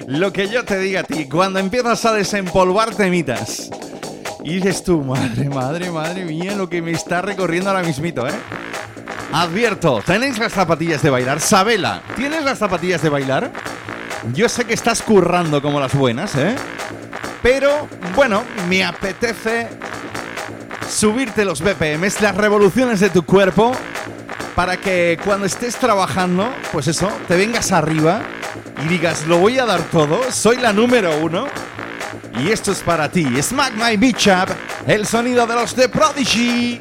Lo que yo te diga a ti, cuando empiezas a desempolvar temitas y dices tú, madre, madre, madre mía, lo que me está recorriendo ahora mismito, ¿eh? Advierto, ¿tenéis las zapatillas de bailar? Sabela, ¿tienes las zapatillas de bailar? Yo sé que estás currando como las buenas, ¿eh? Pero, bueno, me apetece subirte los BPMs, las revoluciones de tu cuerpo, para que cuando estés trabajando, pues eso, te vengas arriba y digas, lo voy a dar todo, soy la número uno. Y esto es para ti, Smack My Beach Up, el sonido de los The Prodigy.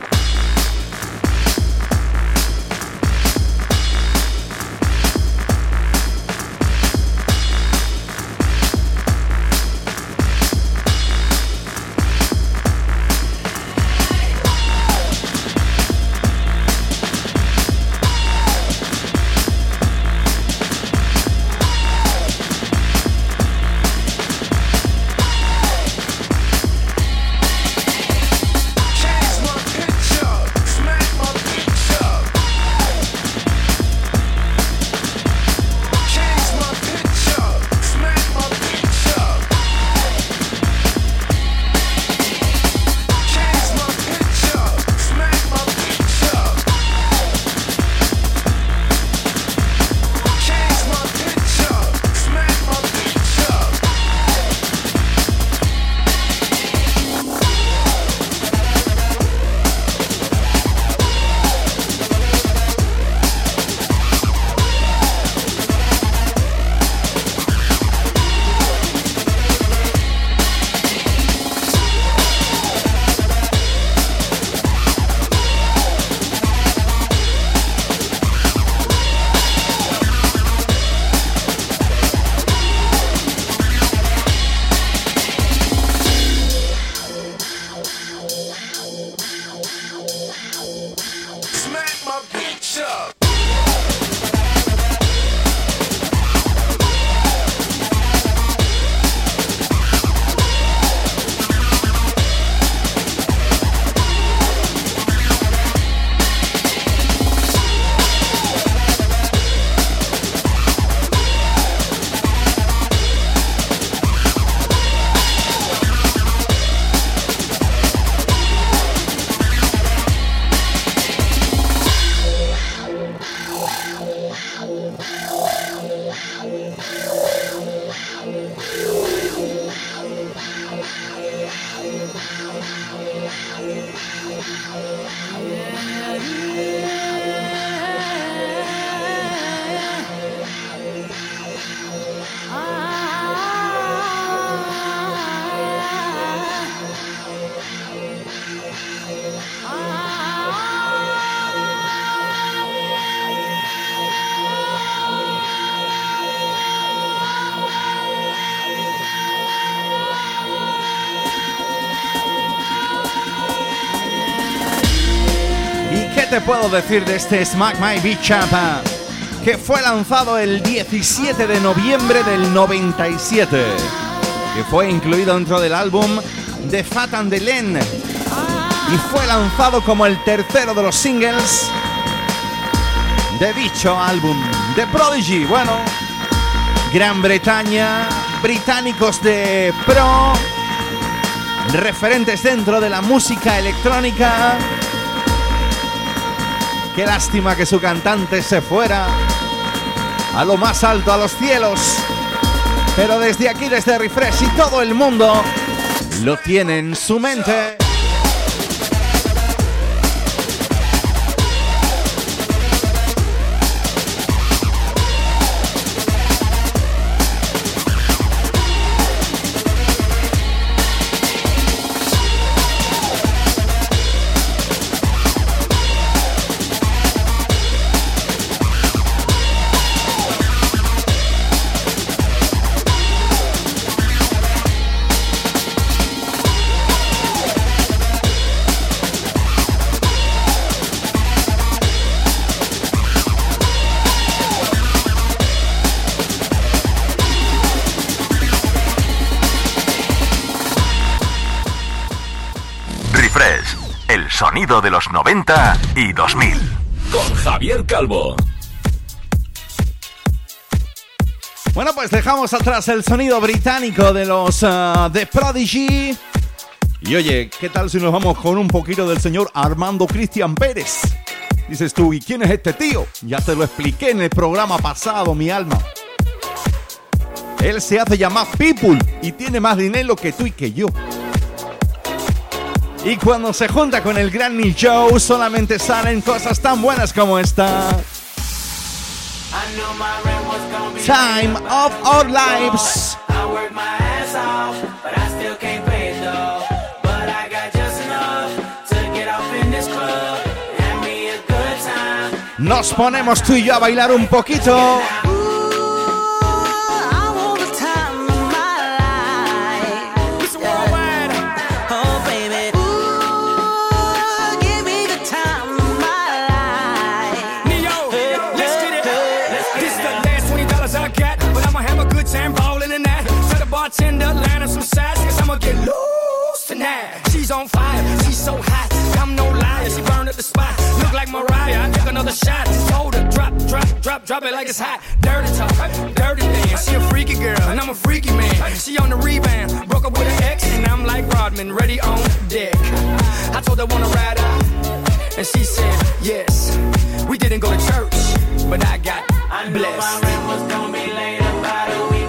Te puedo decir de este Smack My Beach Up? Que fue lanzado el 17 de noviembre del 97. Que fue incluido dentro del álbum The Fat and the Len. Y fue lanzado como el tercero de los singles de dicho álbum. The Prodigy. Bueno, Gran Bretaña, británicos de pro, referentes dentro de la música electrónica. Qué lástima que su cantante se fuera a lo más alto, a los cielos. Pero desde aquí, desde Refresh y todo el mundo lo tiene en su mente. Sonido de los 90 y 2000. Con Javier Calvo. Bueno, pues dejamos atrás el sonido británico de los uh, The Prodigy. Y oye, ¿qué tal si nos vamos con un poquito del señor Armando Cristian Pérez? Dices tú, ¿y quién es este tío? Ya te lo expliqué en el programa pasado, mi alma. Él se hace llamar People y tiene más dinero que tú y que yo. Y cuando se junta con el gran Neil Joe, solamente salen cosas tan buenas como esta. Time of Our Lives. Nos ponemos tú y yo a bailar un poquito. Bartender line up some sides, cause I'ma get loose tonight. She's on fire, she's so hot. I'm no liar, she burned up the spot. Look like Mariah, I took another shot. Told her drop, drop, drop, drop it like it's hot. Dirty talk, dirty dance. She a freaky girl, and I'm a freaky man. She on the rebound, broke up with an ex, and I'm like Rodman, ready on deck. I told her wanna ride out. And she said, yes. We didn't go to church, but I got blessed. my rent was gonna be late about a week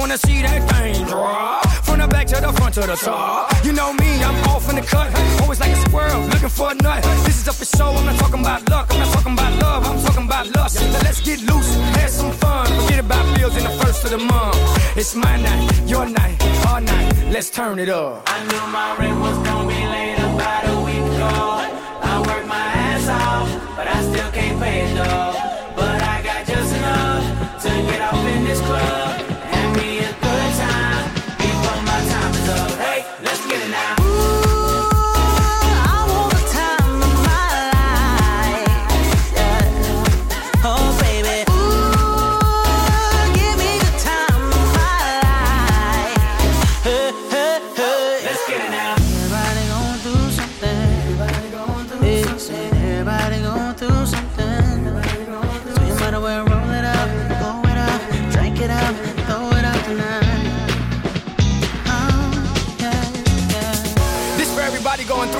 wanna see that thing drop. From the back to the front to the top. You know me, I'm off in the cut. Always like a squirrel, looking for a nut. This is up for show, I'm not talking about luck. I'm not talking about love, I'm talking about lust. Now let's get loose, have some fun. Forget about bills in the first of the month. It's my night, your night, our night. Let's turn it up. I knew my rent was gonna be late about a week ago. I worked my ass off, but I still can't pay it though. But I got just enough to get off in this club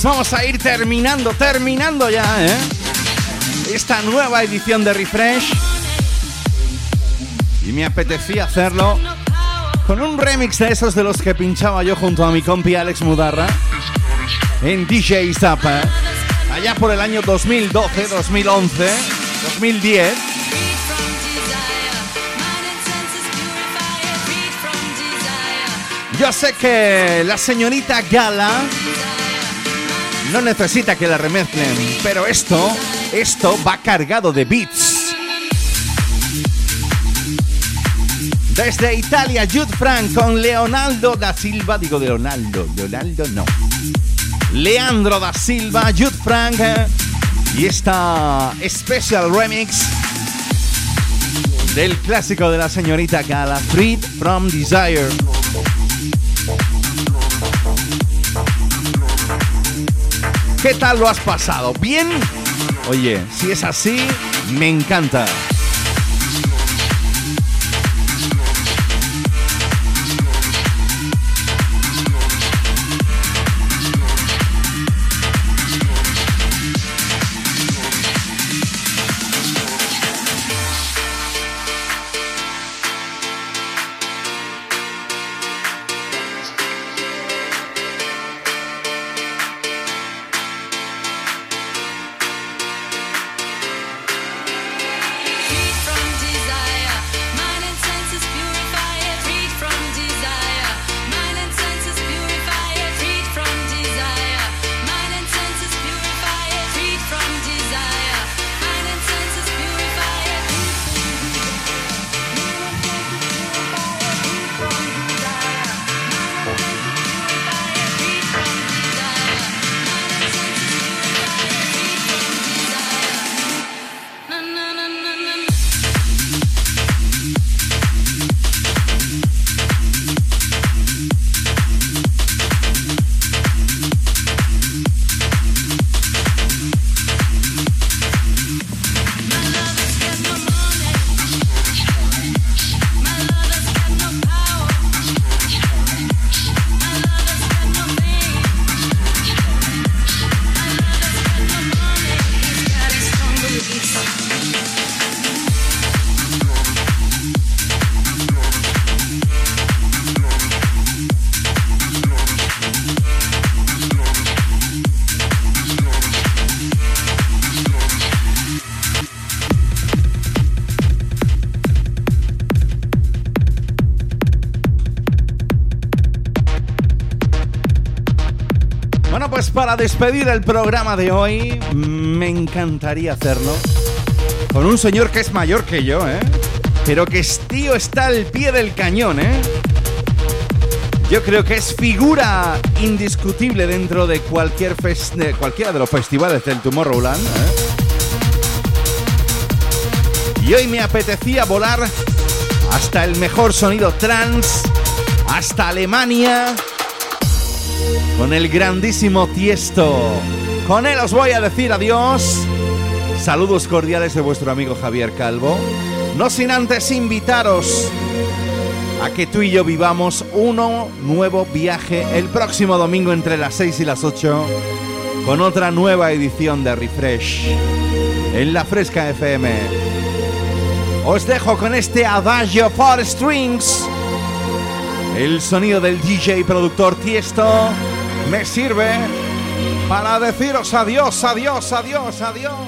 Pues vamos a ir terminando, terminando ya, ¿eh? Esta nueva edición de Refresh. Y me apetecía hacerlo con un remix de esos de los que pinchaba yo junto a mi compi Alex Mudarra en DJ Zappa. Allá por el año 2012, 2011, 2010. Yo sé que la señorita Gala no necesita que la remezclen, pero esto, esto va cargado de beats. Desde Italia, Jude Frank con Leonardo da Silva, digo Leonardo, Leonardo no. Leandro da Silva, Jude Frank y esta special remix del clásico de la señorita Gala, Freed from Desire. ¿Qué tal lo has pasado? ¿Bien? Oye, si es así, me encanta. Para despedir el programa de hoy, me encantaría hacerlo con un señor que es mayor que yo, ¿eh? Pero que es tío está al pie del cañón, ¿eh? Yo creo que es figura indiscutible dentro de cualquier de cualquiera de los festivales del Tomorrowland. ¿eh? Y hoy me apetecía volar hasta el mejor sonido trans, hasta Alemania con el grandísimo Tiesto. Con él os voy a decir adiós. Saludos cordiales de vuestro amigo Javier Calvo. No sin antes invitaros a que tú y yo vivamos un nuevo viaje el próximo domingo entre las 6 y las 8 con otra nueva edición de Refresh en la Fresca FM. Os dejo con este Adagio for Strings, el sonido del DJ productor Tiesto me sirve para deciros adiós, adiós, adiós, adiós.